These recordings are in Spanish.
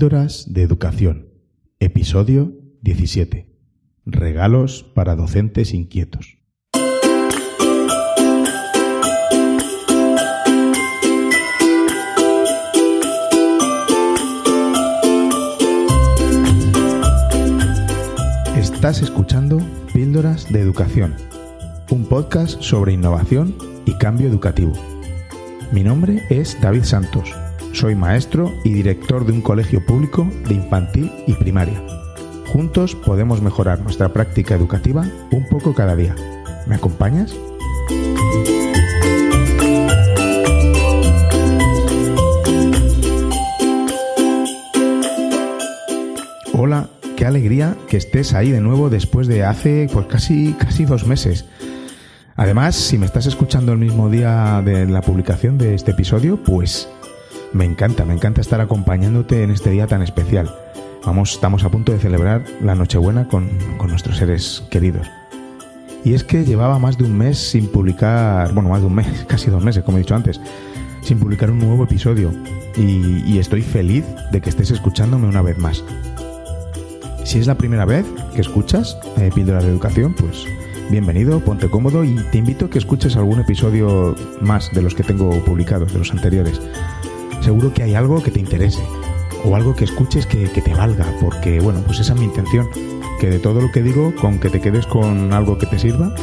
Píldoras de Educación, episodio 17. Regalos para docentes inquietos. Estás escuchando Píldoras de Educación, un podcast sobre innovación y cambio educativo. Mi nombre es David Santos soy maestro y director de un colegio público de infantil y primaria. Juntos podemos mejorar nuestra práctica educativa un poco cada día. ¿Me acompañas? Hola, qué alegría que estés ahí de nuevo después de hace pues casi casi dos meses. Además, si me estás escuchando el mismo día de la publicación de este episodio, pues me encanta, me encanta estar acompañándote en este día tan especial. Vamos, estamos a punto de celebrar la Nochebuena con, con nuestros seres queridos. Y es que llevaba más de un mes sin publicar, bueno, más de un mes, casi dos meses, como he dicho antes, sin publicar un nuevo episodio. Y, estoy feliz de que estés escuchándome una vez más. Si es la primera vez que escuchas eh, de Educación, pues bienvenido, ponte cómodo y te invito a que escuches algún episodio más de los que tengo publicados, de los anteriores seguro que hay algo que te interese o algo que escuches que, te valga, porque bueno, pues esa es mi intención, que de todo lo que digo, con que te quedes con algo que te sirva,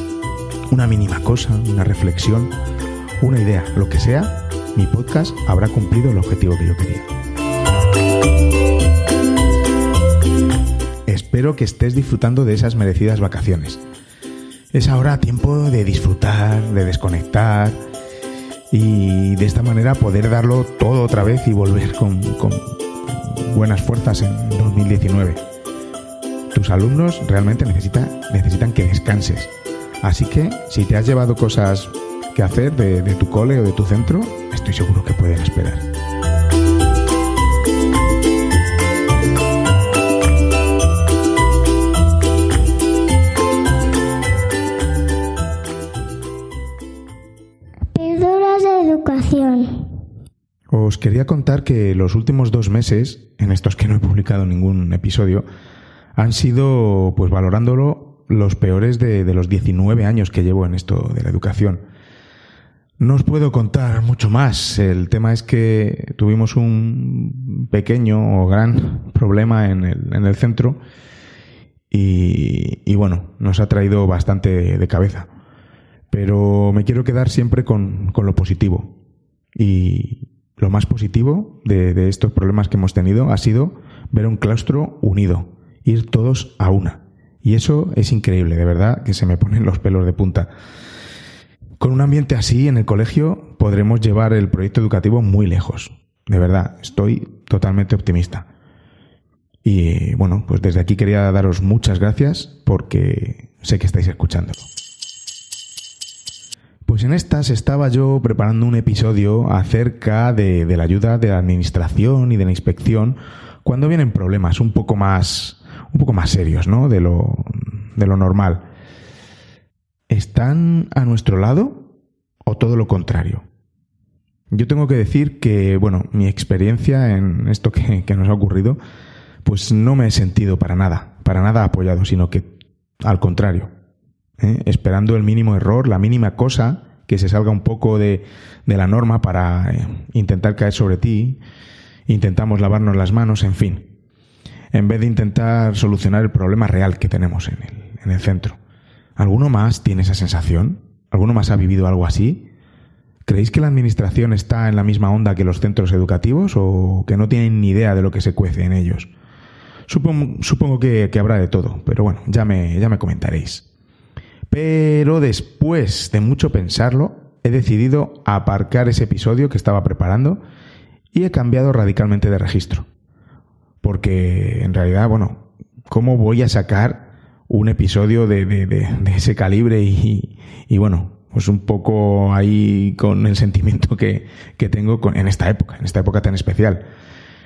una mínima cosa, una reflexión, una idea, lo que sea, mi podcast habrá cumplido el objetivo que yo quería. Espero que estés disfrutando de esas merecidas vacaciones. Es ahora tiempo de disfrutar, de desconectar, y de esta manera poder darlo todo otra vez y volver con, buenas fuerzas en 2019. Tus alumnos realmente necesitan, necesitan que descanses. Así que si te has llevado cosas que hacer de, de tu cole o de tu centro, estoy seguro que pueden esperar. Os quería contar que los últimos dos meses, en estos que no he publicado ningún episodio, han sido, pues valorándolo, los peores de, los 19 años que llevo en esto de la educación. No os puedo contar mucho más. El tema es que tuvimos un pequeño o gran problema en el, centro y, bueno, nos ha traído bastante de cabeza. Pero me quiero quedar siempre con, con lo positivo. Y, lo más positivo de, estos problemas que hemos tenido ha sido ver un claustro unido, ir todos a una. Y eso es increíble, de verdad, que se me ponen los pelos de punta. Con un ambiente así en el colegio podremos llevar el proyecto educativo muy lejos. De verdad, estoy totalmente optimista. Y bueno, pues desde aquí quería daros muchas gracias porque sé que estáis escuchando. Pues en estas estaba yo preparando un episodio acerca de, la ayuda de la administración y de la inspección cuando vienen problemas un poco más, un poco más serios, ¿no? De lo, de lo normal. ¿Están a nuestro lado o todo lo contrario? Yo tengo que decir que, bueno, mi experiencia en esto que, que nos ha ocurrido, pues no me he sentido para nada, para nada apoyado, sino que al contrario. ¿Eh? esperando el mínimo error, la mínima cosa que se salga un poco de, de la norma para eh, intentar caer sobre ti, intentamos lavarnos las manos, en fin, en vez de intentar solucionar el problema real que tenemos en el, en el centro. ¿Alguno más tiene esa sensación? ¿Alguno más ha vivido algo así? ¿Creéis que la administración está en la misma onda que los centros educativos o que no tienen ni idea de lo que se cuece en ellos? Supongo, supongo que, que, habrá de todo, pero bueno, ya me, ya me comentaréis. Pero después de mucho pensarlo, he decidido aparcar ese episodio que estaba preparando y he cambiado radicalmente de registro. Porque en realidad, bueno, ¿cómo voy a sacar un episodio de, ese calibre y, bueno, pues un poco ahí con el sentimiento que, tengo en esta época, en esta época tan especial?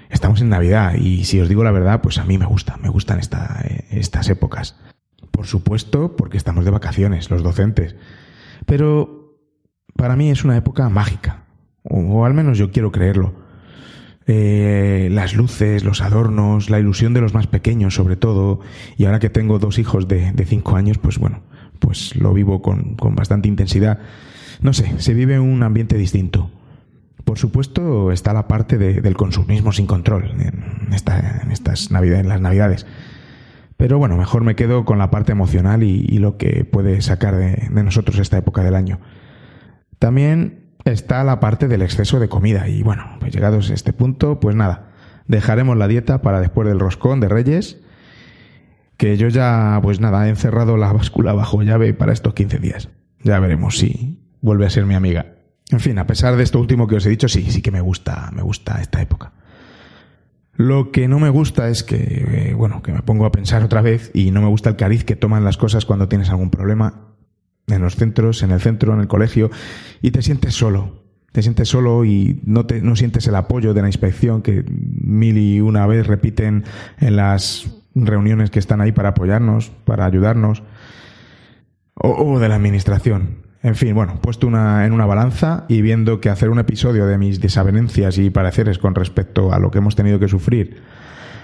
Estamos en Navidad y si os digo la verdad, pues a mí me gusta, me gustan estas épocas. Por supuesto, porque estamos de vacaciones, los docentes. Pero para mí es una época mágica, o, al menos yo quiero creerlo. eh, las luces, los adornos, la ilusión de los más pequeños sobre todo, y ahora que tengo dos hijos de, de cinco años, pues bueno, pues lo vivo con, con bastante intensidad. No sé, se vive un ambiente distinto. Por supuesto está la parte de, del consumismo sin control en, en estas navidades, en las navidades. Pero bueno, mejor me quedo con la parte emocional y, lo que puede sacar de, de nosotros esta época del año. También está la parte del exceso de comida. Y bueno, pues llegados a este punto, pues nada, dejaremos la dieta para después del roscón de Reyes, que yo ya, pues nada, he encerrado la báscula bajo llave para estos 15 días. Ya veremos si vuelve a ser mi amiga. En fin, a pesar de esto último que os he dicho, sí, sí que me gusta, me gusta esta época. Lo que no me gusta es que, eh, bueno, que me pongo a pensar otra vez y no me gusta el cariz que toman las cosas cuando tienes algún problema en los centros, en el centro, en el colegio, y te sientes solo. Te sientes solo y no, te, no sientes el apoyo de la inspección que mil y una vez repiten en las reuniones que están ahí para apoyarnos, para ayudarnos, o, o de la administración. En fin, bueno, puesto una, en una balanza y viendo que hacer un episodio de mis desavenencias y pareceres con respecto a lo que hemos tenido que sufrir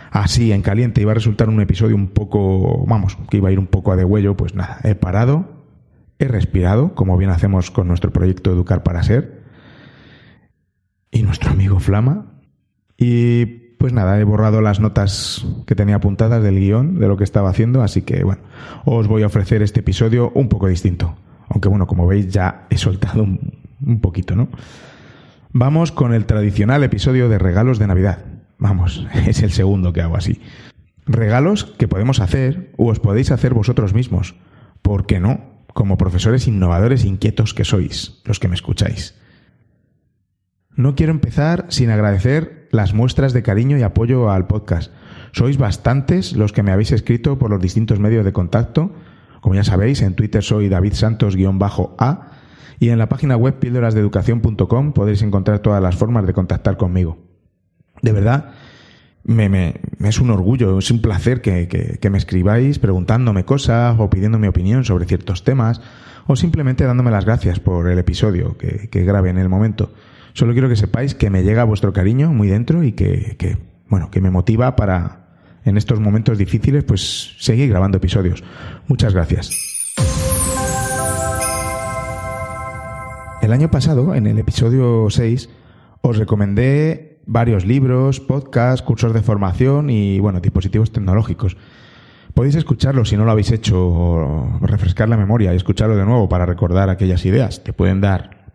así en caliente iba a resultar un episodio un poco, vamos, que iba a ir un poco a degüello, pues nada, he parado he respirado, como bien hacemos con nuestro proyecto Educar para Ser, y nuestro amigo Flama, y pues nada, he borrado las notas que tenía apuntadas del guion, de lo que estaba haciendo, así que bueno, os voy a ofrecer este episodio un poco distinto, aunque bueno, como veis ya he soltado un, un poquito, ¿no? Vamos con el tradicional episodio de regalos de Navidad. Vamos, es el segundo que hago así. Regalos que podemos hacer o os podéis hacer vosotros mismos. ¿Por qué no? como profesores innovadores e inquietos que sois, los que me escucháis. No quiero empezar sin agradecer las muestras de cariño y apoyo al podcast. Sois bastantes los que me habéis escrito por los distintos medios de contacto. Como ya sabéis, en Twitter soy David Santos-A y en la página web píldorasdeeducación.com podéis encontrar todas las formas de contactar conmigo. De verdad, me, es un orgullo, es un placer que, que, que, me escribáis preguntándome cosas o pidiendo mi opinión sobre ciertos temas o simplemente dándome las gracias por el episodio que, que grabe en el momento. Solo quiero que sepáis que me llega vuestro cariño muy dentro y que, que, bueno, que me motiva para en estos momentos difíciles pues seguir grabando episodios. Muchas gracias. El año pasado, en el episodio 6, os recomendé varios libros, podcasts, cursos de formación y, bueno, dispositivos tecnológicos. Podéis escucharlo si no lo habéis hecho, refrescar la memoria y escucharlo de nuevo para recordar aquellas ideas. Te pueden dar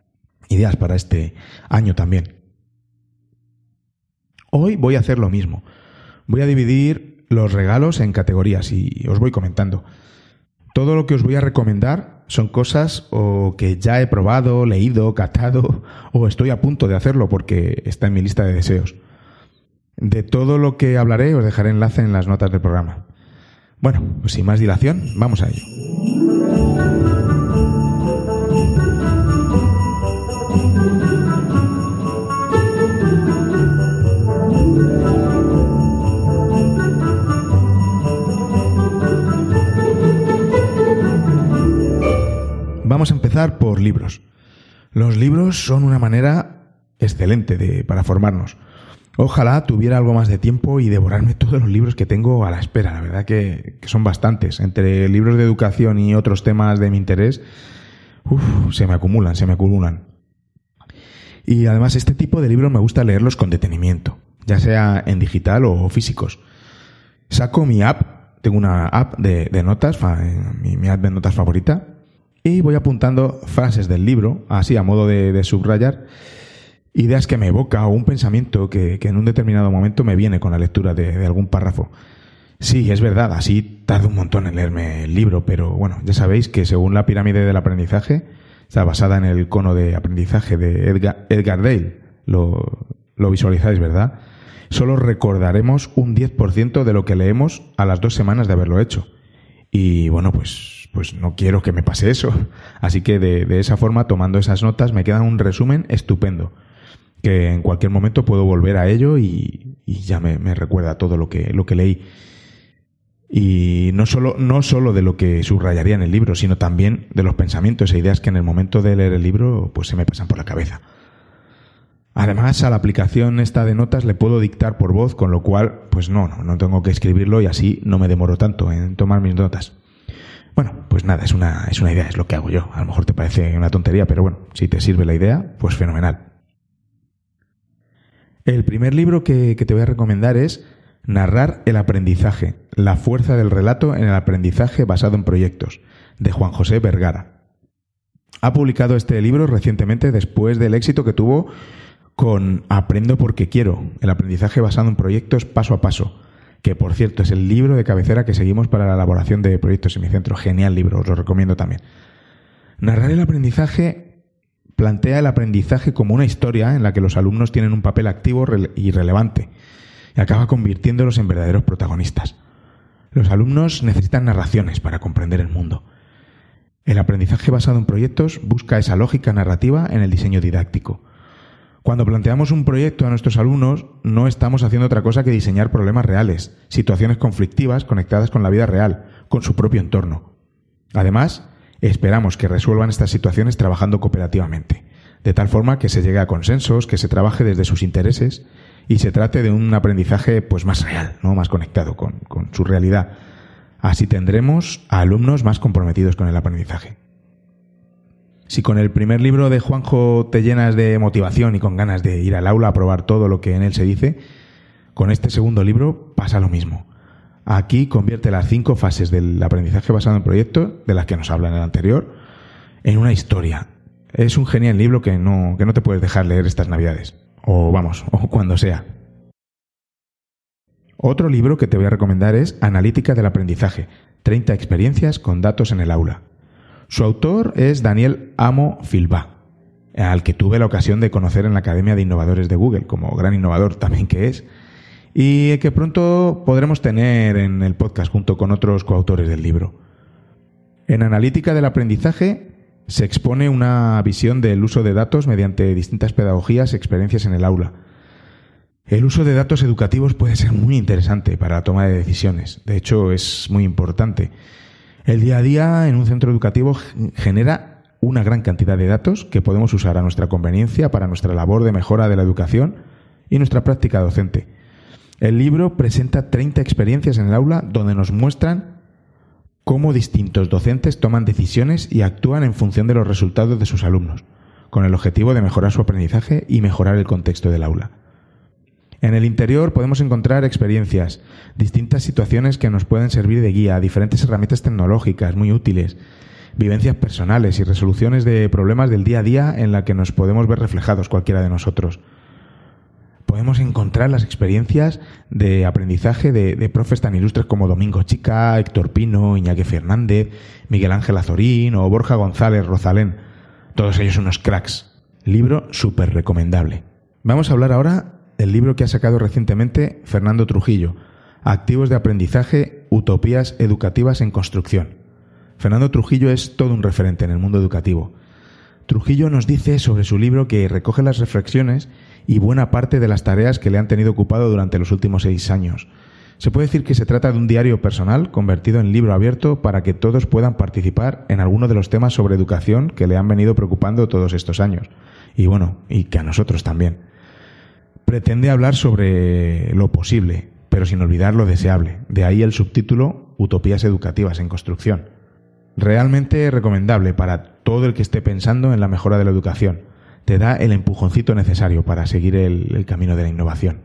ideas para este año también. Hoy voy a hacer lo mismo. Voy a dividir los regalos en categorías y os voy comentando. Todo lo que os voy a recomendar son cosas o que ya he probado, leído, catado o estoy a punto de hacerlo porque está en mi lista de deseos. De todo lo que hablaré os dejaré enlace en las notas del programa. Bueno, pues sin más dilación, vamos a ello. Vamos a empezar por libros. Los libros son una manera excelente de, para formarnos. Ojalá tuviera algo más de tiempo y devorarme todos los libros que tengo a la espera. La verdad que, son bastantes. Entre libros de educación y otros temas de mi interés, uf, se me acumulan, se me acumulan. Y además este tipo de libros me gusta leerlos con detenimiento, ya sea en digital o físicos. Saco mi app, tengo una app de, notas, mi app de notas favorita, y voy apuntando frases del libro, así a modo de, subrayar, ideas que me evoca o un pensamiento que, que, en un determinado momento me viene con la lectura de, algún párrafo. Sí, es verdad, así tardo un montón en leerme el libro, pero bueno, ya sabéis que según la pirámide del aprendizaje, está basada en el cono de aprendizaje de Edgar, Edgar Dale, lo, lo visualizáis, ¿verdad? Solo recordaremos un 10% de lo que leemos a las dos semanas de haberlo hecho. Y bueno, pues, pues no quiero que me pase eso. Así que de, de esa forma, tomando esas notas, me queda un resumen estupendo. Que en cualquier momento puedo volver a ello y, y ya me, me, recuerda todo lo que, lo que leí. Y no solo, no solo de lo que subrayaría en el libro, sino también de los pensamientos e ideas que en el momento de leer el libro pues se me pasan por la cabeza. Además, a la aplicación esta de notas le puedo dictar por voz, con lo cual, pues no, no, no tengo que escribirlo y así no me demoro tanto en tomar mis notas. Bueno, pues nada, es una, es una idea, es lo que hago yo. A lo mejor te parece una tontería, pero bueno, si te sirve la idea, pues fenomenal. El primer libro que, que te voy a recomendar es Narrar el aprendizaje, la fuerza del relato en el aprendizaje basado en proyectos, de Juan José Vergara. Ha publicado este libro recientemente después del éxito que tuvo con Aprendo porque quiero, el aprendizaje basado en proyectos paso a paso, que por cierto es el libro de cabecera que seguimos para la elaboración de proyectos en mi centro. Genial libro, os lo recomiendo también. Narrar el aprendizaje plantea el aprendizaje como una historia en la que los alumnos tienen un papel activo y relevante y acaba convirtiéndolos en verdaderos protagonistas. Los alumnos necesitan narraciones para comprender el mundo. El aprendizaje basado en proyectos busca esa lógica narrativa en el diseño didáctico. Cuando planteamos un proyecto a nuestros alumnos, no estamos haciendo otra cosa que diseñar problemas reales, situaciones conflictivas conectadas con la vida real, con su propio entorno. Además, esperamos que resuelvan estas situaciones trabajando cooperativamente, de tal forma que se llegue a consensos, que se trabaje desde sus intereses y se trate de un aprendizaje pues más real, ¿no? más conectado con, con su realidad. Así tendremos a alumnos más comprometidos con el aprendizaje. Si con el primer libro de Juanjo te llenas de motivación y con ganas de ir al aula a probar todo lo que en él se dice, con este segundo libro pasa lo mismo. Aquí convierte las cinco fases del aprendizaje basado en proyectos, de las que nos habla en el anterior, en una historia. Es un genial libro que no, que no te puedes dejar leer estas navidades. O vamos, o cuando sea. Otro libro que te voy a recomendar es Analítica del Aprendizaje, 30 experiencias con datos en el aula. Su autor es Daniel Amo Filbá, al que tuve la ocasión de conocer en la Academia de Innovadores de Google, como gran innovador también que es, y que pronto podremos tener en el podcast junto con otros coautores del libro. En Analítica del Aprendizaje se expone una visión del uso de datos mediante distintas pedagogías y experiencias en el aula. El uso de datos educativos puede ser muy interesante para la toma de decisiones. De hecho, es muy importante el día a día en un centro educativo genera una gran cantidad de datos que podemos usar a nuestra conveniencia para nuestra labor de mejora de la educación y nuestra práctica docente. El libro presenta 30 experiencias en el aula donde nos muestran cómo distintos docentes toman decisiones y actúan en función de los resultados de sus alumnos, con el objetivo de mejorar su aprendizaje y mejorar el contexto del aula. En el interior podemos encontrar experiencias, distintas situaciones que nos pueden servir de guía, diferentes herramientas tecnológicas muy útiles, vivencias personales y resoluciones de problemas del día a día en la que nos podemos ver reflejados cualquiera de nosotros. Podemos encontrar las experiencias de aprendizaje de, profes tan ilustres como Domingo Chica, Héctor Pino, Iñaki Fernández, Miguel Ángel Azorín o Borja González Rozalén. Todos ellos unos cracks. Libro súper recomendable. Vamos a hablar ahora el libro que ha sacado recientemente Fernando Trujillo, Activos de aprendizaje, utopías educativas en construcción. Fernando Trujillo es todo un referente en el mundo educativo. Trujillo nos dice sobre su libro que recoge las reflexiones y buena parte de las tareas que le han tenido ocupado durante los últimos seis años. Se puede decir que se trata de un diario personal convertido en libro abierto para que todos puedan participar en alguno de los temas sobre educación que le han venido preocupando todos estos años. Y bueno, y que a nosotros también pretende hablar sobre lo posible, pero sin olvidar lo deseable. De ahí el subtítulo Utopías educativas en construcción. Realmente recomendable para todo el que esté pensando en la mejora de la educación. Te da el empujoncito necesario para seguir el, camino de la innovación.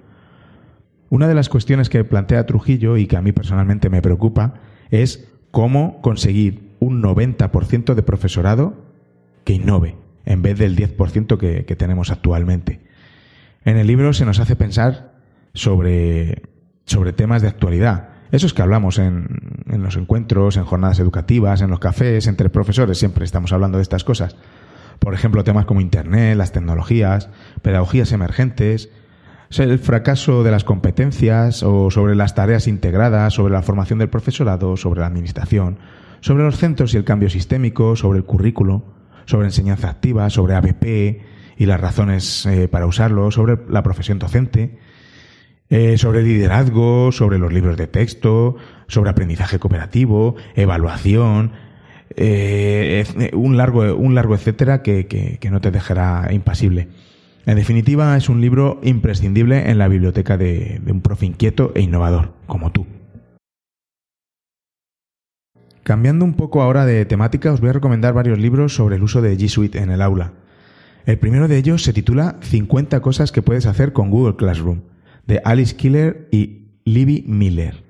Una de las cuestiones que plantea Trujillo y que a mí personalmente me preocupa es cómo conseguir un 90% de profesorado que innove en vez del 10% que, que tenemos actualmente. En el libro se nos hace pensar sobre, sobre temas de actualidad. Esos que hablamos en, en los encuentros, en jornadas educativas, en los cafés, entre profesores, siempre estamos hablando de estas cosas. Por ejemplo, temas como Internet, las tecnologías, pedagogías emergentes, el fracaso de las competencias o sobre las tareas integradas, sobre la formación del profesorado, sobre la administración, sobre los centros y el cambio sistémico, sobre el currículo, sobre enseñanza activa, sobre ABP, y las razones eh, para usarlo, sobre la profesión docente, eh, sobre liderazgo, sobre los libros de texto, sobre aprendizaje cooperativo, evaluación, eh, un, largo, un largo etcétera que, que, que no te dejará impasible. En definitiva, es un libro imprescindible en la biblioteca de, de un profe inquieto e innovador, como tú. Cambiando un poco ahora de temática, os voy a recomendar varios libros sobre el uso de G Suite en el aula. El primero de ellos se titula 50 cosas que puedes hacer con Google Classroom, de Alice Killer y Libby Miller.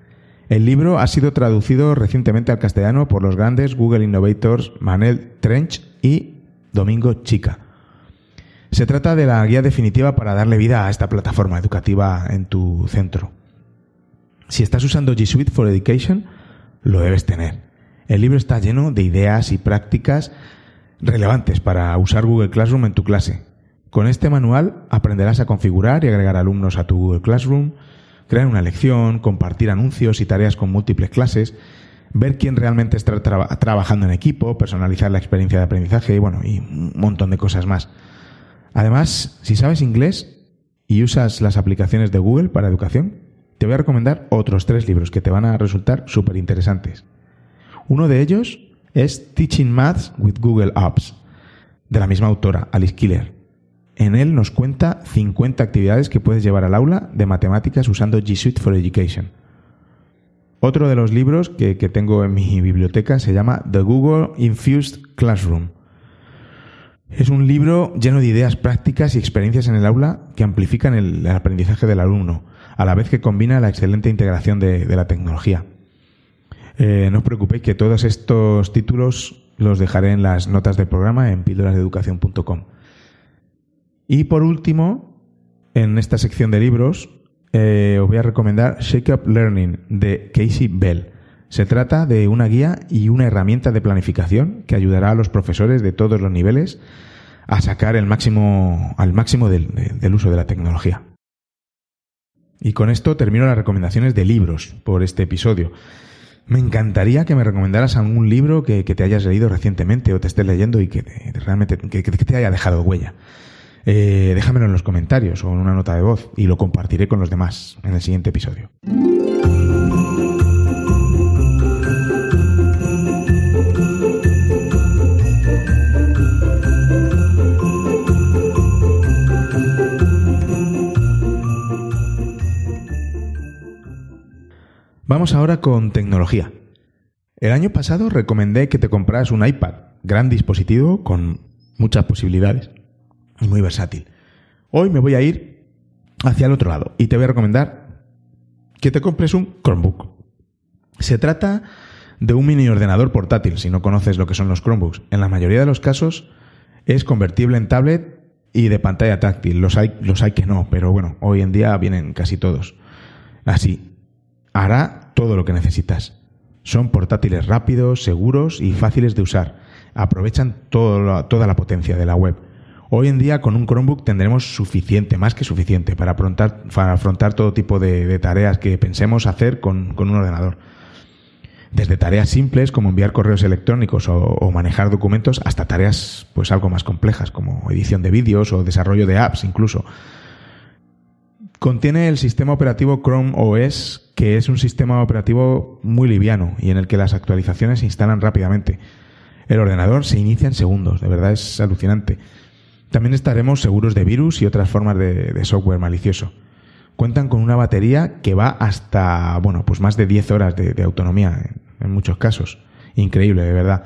El libro ha sido traducido recientemente al castellano por los grandes Google Innovators Manel Trench y Domingo Chica. Se trata de la guía definitiva para darle vida a esta plataforma educativa en tu centro. Si estás usando G Suite for Education, lo debes tener. El libro está lleno de ideas y prácticas relevantes para usar Google Classroom en tu clase. Con este manual aprenderás a configurar y agregar alumnos a tu Google Classroom, crear una lección, compartir anuncios y tareas con múltiples clases, ver quién realmente está trabajando en equipo, personalizar la experiencia de aprendizaje y bueno, y un montón de cosas más. Además, si sabes inglés y usas las aplicaciones de Google para educación, te voy a recomendar otros tres libros que te van a resultar súper interesantes. Uno de ellos es Teaching Maths with Google Apps, de la misma autora, Alice Killer. En él nos cuenta 50 actividades que puedes llevar al aula de matemáticas usando G Suite for Education. Otro de los libros que, tengo en mi biblioteca se llama The Google Infused Classroom. Es un libro lleno de ideas prácticas y experiencias en el aula que amplifican el, aprendizaje del alumno, a la vez que combina la excelente integración de la tecnología. Eh, no os preocupéis que todos estos títulos los dejaré en las notas del programa en píldorasdeeducación.com. Y por último, en esta sección de libros, eh, os voy a recomendar Shake Up Learning de Casey Bell. Se trata de una guía y una herramienta de planificación que ayudará a los profesores de todos los niveles a sacar el máximo, al máximo del, del uso de la tecnología. Y con esto termino las recomendaciones de libros por este episodio. Me encantaría que me recomendaras algún libro que, te hayas leído recientemente o te estés leyendo y que realmente que, te haya dejado huella. Eh, déjamelo en los comentarios o en una nota de voz y lo compartiré con los demás en el siguiente episodio. Vamos ahora con tecnología. El año pasado recomendé que te compraras un iPad, gran dispositivo con muchas posibilidades y muy versátil. Hoy me voy a ir hacia el otro lado y te voy a recomendar que te compres un Chromebook. Se trata de un mini ordenador portátil, si no conoces lo que son los Chromebooks. En la mayoría de los casos es convertible en tablet y de pantalla táctil. Los hay, los hay que no, pero bueno, hoy en día vienen casi todos. Así, hará todo lo que necesitas. Son portátiles rápidos, seguros y fáciles de usar. Aprovechan toda la potencia de la web. Hoy en día con un Chromebook tendremos suficiente, más que suficiente, para afrontar, todo tipo de, tareas que pensemos hacer con, un ordenador. Desde tareas simples como enviar correos electrónicos o, o, manejar documentos hasta tareas pues algo más complejas como edición de vídeos o desarrollo de apps incluso. Contiene el sistema operativo Chrome OS, que es un sistema operativo muy liviano y en el que las actualizaciones se instalan rápidamente. El ordenador se inicia en segundos, de verdad es alucinante. También estaremos seguros de virus y otras formas de, software malicioso. Cuentan con una batería que va hasta, bueno, pues más de 10 horas de, autonomía en muchos casos. Increíble, de verdad.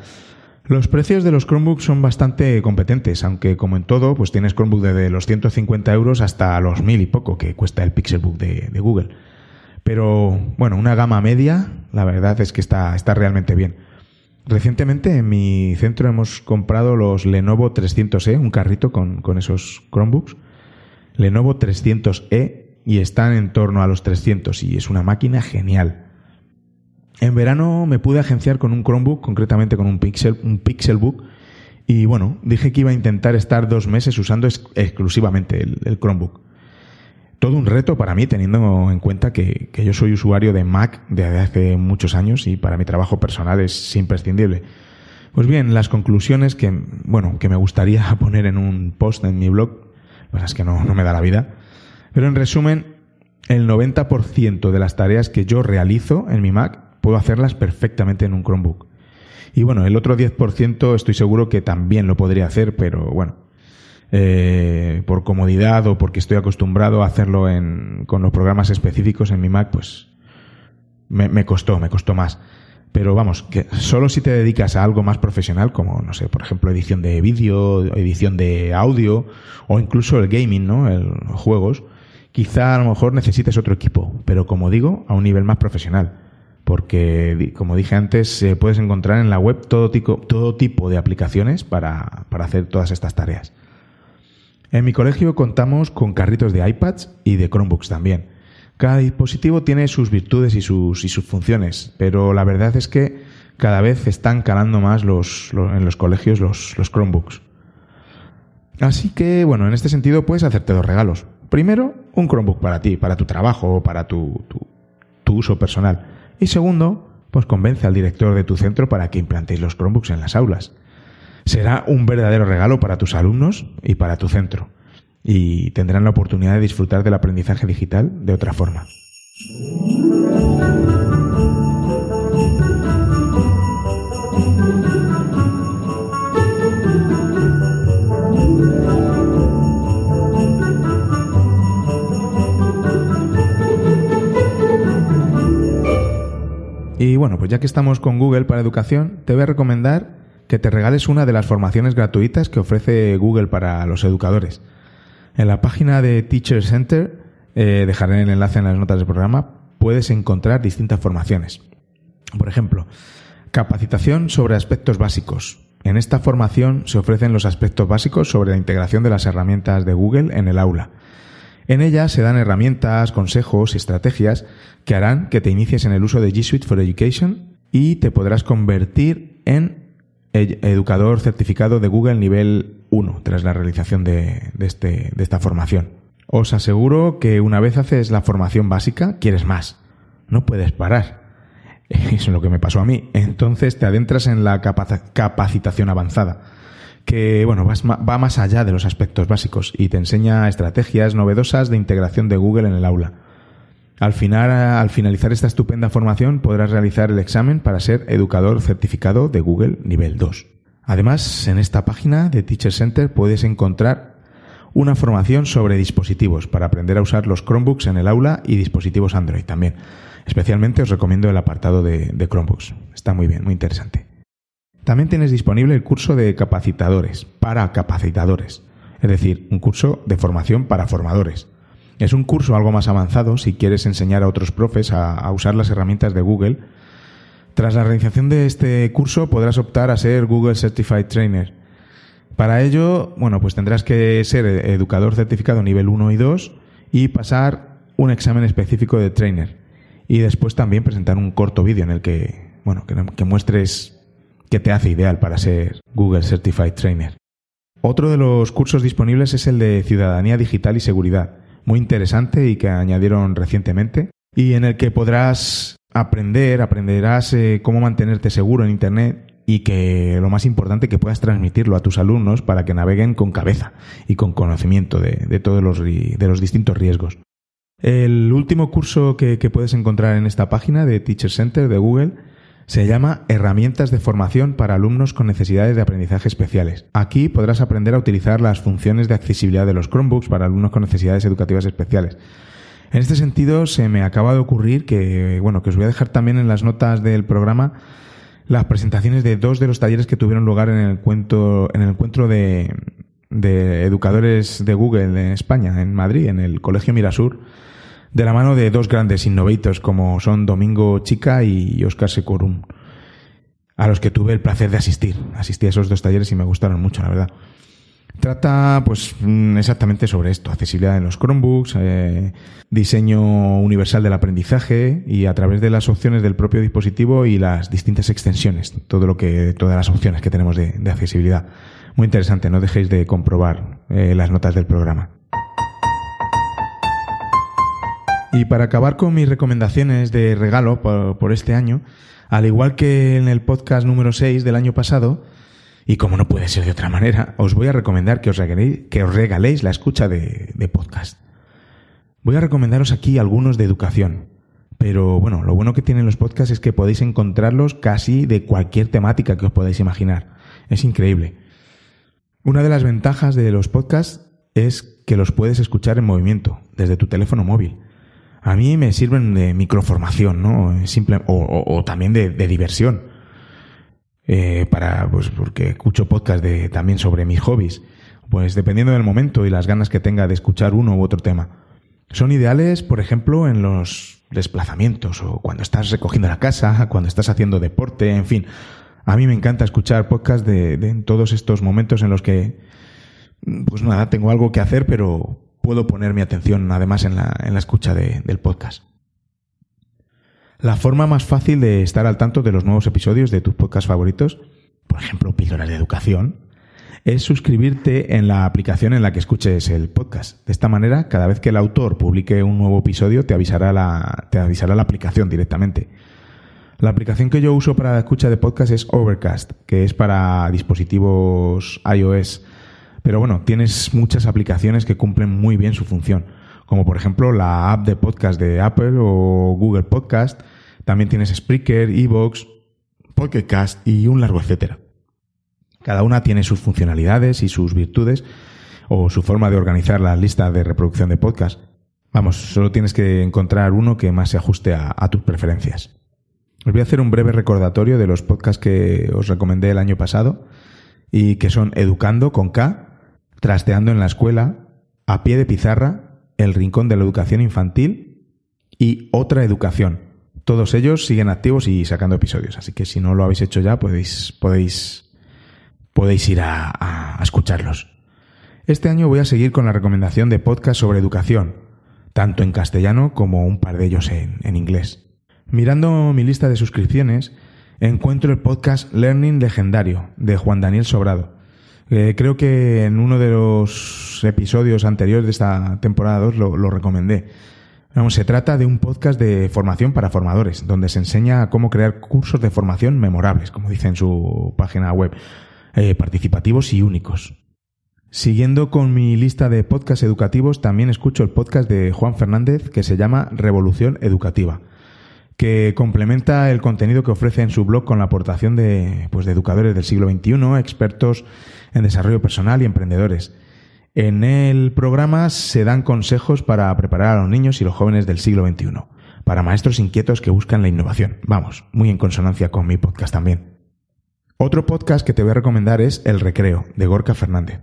Los precios de los Chromebooks son bastante competentes, aunque como en todo, pues tienes Chromebook desde los 150 euros hasta los mil y poco que cuesta el Pixelbook de Google. Pero bueno, una gama media, la verdad es que está, está realmente bien. Recientemente en mi centro hemos comprado los Lenovo 300E, un carrito con, con esos Chromebooks. Lenovo 300E y están en torno a los 300 y es una máquina genial. En verano me pude agenciar con un Chromebook, concretamente con un Pixel, un Pixelbook, y bueno, dije que iba a intentar estar dos meses usando exclusivamente el, Chromebook. Todo un reto para mí, teniendo en cuenta que, yo soy usuario de Mac desde hace muchos años y para mi trabajo personal es imprescindible. Pues bien, las conclusiones que, bueno, que me gustaría poner en un post en mi blog, pues es que no, no me da la vida. Pero en resumen, el 90% de las tareas que yo realizo en mi Mac puedo hacerlas perfectamente en un Chromebook. Y bueno, el otro 10% estoy seguro que también lo podría hacer, pero bueno, eh, por comodidad o porque estoy acostumbrado a hacerlo en, con los programas específicos en mi Mac, pues me, me costó, me costó más. Pero vamos, que solo si te dedicas a algo más profesional, como, no sé, por ejemplo, edición de vídeo, edición de audio, o incluso el gaming, ¿no? El, juegos, quizá a lo mejor necesites otro equipo, pero como digo, a un nivel más profesional. Porque, como dije antes, puedes encontrar en la web todo tipo, todo tipo de aplicaciones para, para hacer todas estas tareas. En mi colegio contamos con carritos de iPads y de Chromebooks también. Cada dispositivo tiene sus virtudes y sus, y sus funciones, pero la verdad es que cada vez están calando más los, en los colegios los, los Chromebooks. Así que, bueno, en este sentido puedes hacerte dos regalos. Primero, un Chromebook para ti, para tu trabajo o para tu, tu, uso personal. Y segundo, pues convence al director de tu centro para que implantéis los Chromebooks en las aulas. Será un verdadero regalo para tus alumnos y para tu centro y tendrán la oportunidad de disfrutar del aprendizaje digital de otra forma. Y bueno, pues ya que estamos con Google para educación, te voy a recomendar que te regales una de las formaciones gratuitas que ofrece Google para los educadores. En la página de Teacher Center, eh, dejaré el enlace en las notas del programa, puedes encontrar distintas formaciones. Por ejemplo, capacitación sobre aspectos básicos. En esta formación se ofrecen los aspectos básicos sobre la integración de las herramientas de Google en el aula. En ella se dan herramientas, consejos y estrategias que harán que te inicies en el uso de G Suite for Education y te podrás convertir en educador certificado de Google nivel uno tras la realización de, este, de esta formación. Os aseguro que una vez haces la formación básica, quieres más. No puedes parar. Eso es lo que me pasó a mí. Entonces te adentras en la capacitación avanzada, que bueno, va más allá de los aspectos básicos y te enseña estrategias novedosas de integración de Google en el aula. Al, final, al finalizar esta estupenda formación podrás realizar el examen para ser educador certificado de Google nivel 2. Además, en esta página de Teacher Center puedes encontrar una formación sobre dispositivos para aprender a usar los Chromebooks en el aula y dispositivos Android también. Especialmente os recomiendo el apartado de Chromebooks. Está muy bien, muy interesante. También tienes disponible el curso de capacitadores para capacitadores, es decir, un curso de formación para formadores. Es un curso algo más avanzado si quieres enseñar a otros profes a, usar las herramientas de Google tras la realización de este curso podrás optar a ser Google Certified Trainer. Para ello, bueno, pues tendrás que ser educador certificado nivel 1 y 2 y pasar un examen específico de trainer. Y después también presentar un corto vídeo en el que, bueno, que, que muestres qué te hace ideal para ser Google Certified Trainer. Otro de los cursos disponibles es el de Ciudadanía Digital y Seguridad, muy interesante y que añadieron recientemente, y en el que podrás aprender, aprenderás eh, cómo mantenerte seguro en Internet y que lo más importante que puedas transmitirlo a tus alumnos para que naveguen con cabeza y con conocimiento de, todos los, de los distintos riesgos. El último curso que, que, puedes encontrar en esta página de Teacher Center de Google se llama Herramientas de formación para alumnos con necesidades de aprendizaje especiales. Aquí podrás aprender a utilizar las funciones de accesibilidad de los Chromebooks para alumnos con necesidades educativas especiales. En este sentido, se me acaba de ocurrir que, bueno, que os voy a dejar también en las notas del programa las presentaciones de dos de los talleres que tuvieron lugar en el, cuento, en el encuentro de, de educadores de Google en España, en Madrid, en el Colegio Mirasur, de la mano de dos grandes innovators como son Domingo Chica y Oscar Secorum, a los que tuve el placer de asistir. Asistí a esos dos talleres y me gustaron mucho, la verdad. Trata pues mm, exactamente sobre esto, accesibilidad en los Chromebooks, eh, diseño universal del aprendizaje y a través de las opciones del propio dispositivo y las distintas extensiones, todo lo que, todas las opciones que tenemos de, accesibilidad. Muy interesante, no dejéis de comprobar eh, las notas del programa. Y para acabar con mis recomendaciones de regalo por, este año, al igual que en el podcast número 6 del año pasado, y como no puede ser de otra manera, os voy a recomendar que os regaléis, que os regaléis la escucha de, de podcast. Voy a recomendaros aquí algunos de educación. Pero bueno, lo bueno que tienen los podcasts es que podéis encontrarlos casi de cualquier temática que os podáis imaginar. Es increíble. Una de las ventajas de los podcasts es que los puedes escuchar en movimiento, desde tu teléfono móvil. A mí me sirven de microformación, ¿no? O, también de, diversión. Eh, para, pues, porque escucho podcast de, también sobre mis hobbies. Pues dependiendo del momento y las ganas que tenga de escuchar uno u otro tema. Son ideales, por ejemplo, en los desplazamientos o cuando estás recogiendo la casa, cuando estás haciendo deporte, en fin. A mí me encanta escuchar podcast de, en todos estos momentos en los que, pues nada, tengo algo que hacer, pero puedo poner mi atención además en la, en la escucha del podcast. La forma más fácil de estar al tanto de los nuevos episodios de tus podcasts favoritos, por ejemplo, Píldoras de Educación, es suscribirte en la aplicación en la que escuches el podcast. De esta manera, cada vez que el autor publique un nuevo episodio, te avisará la, te avisará la aplicación directamente. La aplicación que yo uso para la escucha de podcast es Overcast, que es para dispositivos iOS. Pero bueno, tienes muchas aplicaciones que cumplen muy bien su función, como por ejemplo la app de podcast de Apple o Google Podcast. También tienes Spreaker, Evox, Podcast y un largo etcétera. Cada una tiene sus funcionalidades y sus virtudes o su forma de organizar la lista de reproducción de podcast. Vamos, solo tienes que encontrar uno que más se ajuste a, tus preferencias. Os voy a hacer un breve recordatorio de los podcasts que os recomendé el año pasado y que son Educando con K, Trasteando en la Escuela, A Pie de Pizarra, El Rincón de la Educación Infantil y Otra Educación. Todos ellos siguen activos y sacando episodios, así que si no lo habéis hecho ya podéis, podéis podéis ir a, escucharlos. Este año voy a seguir con la recomendación de podcast sobre educación, tanto en castellano como un par de ellos en, inglés. Mirando mi lista de suscripciones, encuentro el podcast Learning Legendario de Juan Daniel Sobrado. Creo que en uno de los episodios anteriores de esta temporada 2 lo, recomendé. se trata de un podcast de formación para formadores, donde se enseña cómo crear cursos de formación memorables, como dice en su página web. Eh, participativos y únicos. Siguiendo con mi lista de podcasts educativos, también escucho el podcast de Juan Fernández que se llama Revolución Educativa, que complementa el contenido que ofrece en su blog con la aportación de, pues, de educadores del siglo XXI, expertos en desarrollo personal y emprendedores. En el programa se dan consejos para preparar a los niños y los jóvenes del siglo XXI, para maestros inquietos que buscan la innovación. Vamos, muy en consonancia con mi podcast también. Otro podcast que te voy a recomendar es El Recreo, de Gorka Fernández.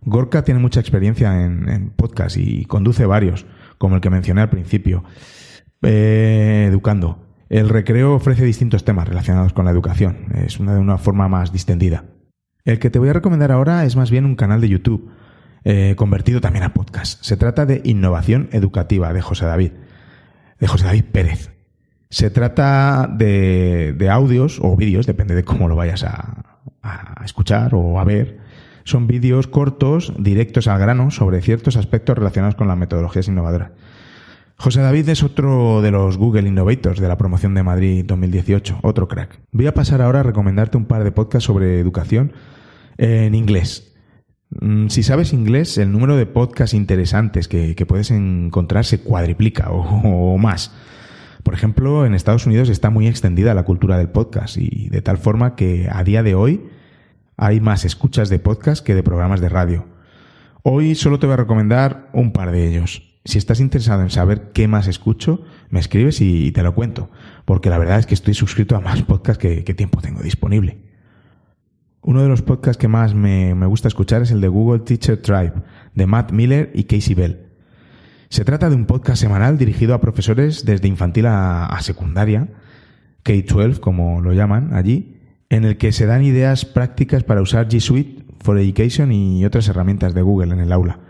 Gorka tiene mucha experiencia en, podcast y conduce varios, como el que mencioné al principio. Eh, educando. El Recreo ofrece distintos temas relacionados con la educación. Es una de una forma más distendida. El que te voy a recomendar ahora es más bien un canal de YouTube, eh, convertido también a podcast. Se trata de Innovación Educativa de José David, de José David Pérez. Se trata de, de audios o vídeos, depende de cómo lo vayas a, a escuchar o a ver. Son vídeos cortos, directos al grano, sobre ciertos aspectos relacionados con las metodologías innovadoras. José David es otro de los Google Innovators de la promoción de Madrid 2018, otro crack. Voy a pasar ahora a recomendarte un par de podcasts sobre educación en inglés. Mm, si sabes inglés, el número de podcasts interesantes que, puedes encontrar se cuadriplica o, o más. Por ejemplo, en Estados Unidos está muy extendida la cultura del podcast y de tal forma que a día de hoy hay más escuchas de podcast que de programas de radio. Hoy solo te voy a recomendar un par de ellos. Si estás interesado en saber qué más escucho, me escribes y te lo cuento, porque la verdad es que estoy suscrito a más podcasts que, tiempo tengo disponible. Uno de los podcasts que más me, gusta escuchar es el de Google Teacher Tribe, de Matt Miller y Casey Bell. Se trata de un podcast semanal dirigido a profesores desde infantil a, secundaria, K-12 como lo llaman allí, en el que se dan ideas prácticas para usar G Suite for Education y otras herramientas de Google en el aula.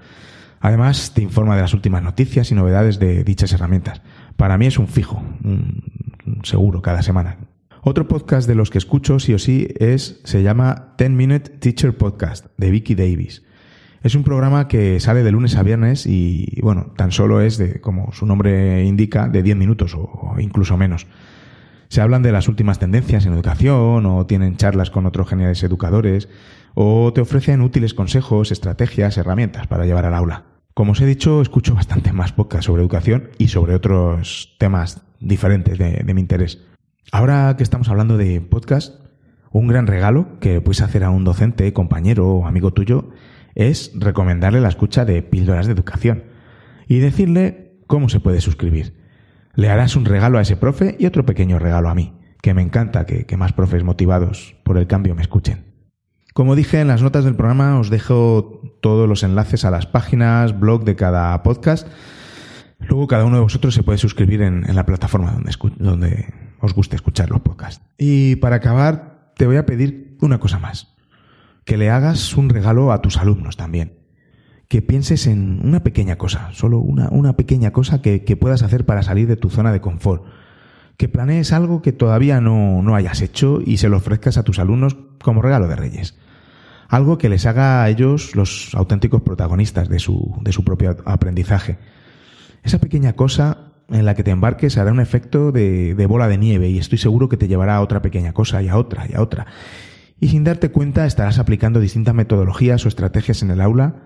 Además, te informa de las últimas noticias y novedades de dichas herramientas. Para mí es un fijo, un seguro cada semana. Otro podcast de los que escucho sí o sí es, se llama 10 Minute Teacher Podcast de Vicky Davis. Es un programa que sale de lunes a viernes y, bueno, tan solo es de, como su nombre indica, de 10 minutos o incluso menos. Se hablan de las últimas tendencias en educación o tienen charlas con otros geniales educadores o te ofrecen útiles consejos, estrategias, herramientas para llevar al aula. Como os he dicho, escucho bastante más podcast sobre educación y sobre otros temas diferentes de, mi interés. Ahora que estamos hablando de podcast, Un gran regalo que puedes hacer a un docente, compañero o amigo tuyo es recomendarle la escucha de píldoras de educación y decirle cómo se puede suscribir. Le harás un regalo a ese profe y otro pequeño regalo a mí, que me encanta que más profes motivados por el cambio me escuchen. Como dije en las notas del programa, os dejo todos los enlaces a las páginas, blog de cada podcast. Luego cada uno de vosotros se puede suscribir en, la plataforma donde, os guste escuchar los podcasts. Y para acabar, te voy a pedir una cosa más. Que le hagas un regalo a tus alumnos también. Que pienses en una pequeña cosa, solo una, una pequeña cosa que, que, puedas hacer para salir de tu zona de confort. Que planees algo que todavía no, no hayas hecho y se lo ofrezcas a tus alumnos como regalo de Reyes. Algo que les haga a ellos los auténticos protagonistas de su, de su propio aprendizaje. Esa pequeña cosa en la que te embarques hará un efecto de, de, bola de nieve y estoy seguro que te llevará a otra pequeña cosa y a otra y a otra. Y sin darte cuenta estarás aplicando distintas metodologías o estrategias en el aula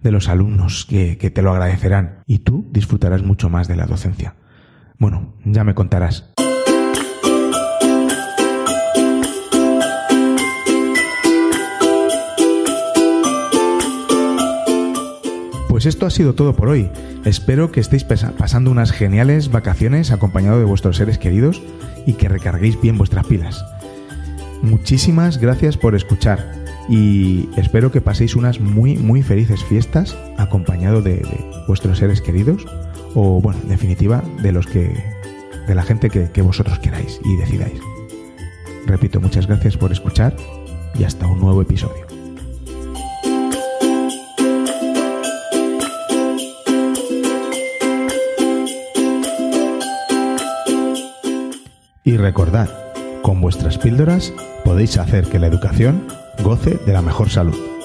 de los alumnos que, que te lo agradecerán y tú disfrutarás mucho más de la docencia. Bueno, ya me contarás. Pues esto ha sido todo por hoy. Espero que estéis pasando unas geniales vacaciones acompañado de vuestros seres queridos y que recarguéis bien vuestras pilas. Muchísimas gracias por escuchar y espero que paséis unas muy muy felices fiestas acompañado de, vuestros seres queridos o bueno, en definitiva de los que de la gente que vosotros queráis y decidáis. Repito, muchas gracias por escuchar y hasta un nuevo episodio. Y recordad, con vuestras píldoras podéis hacer que la educación goce de la mejor salud.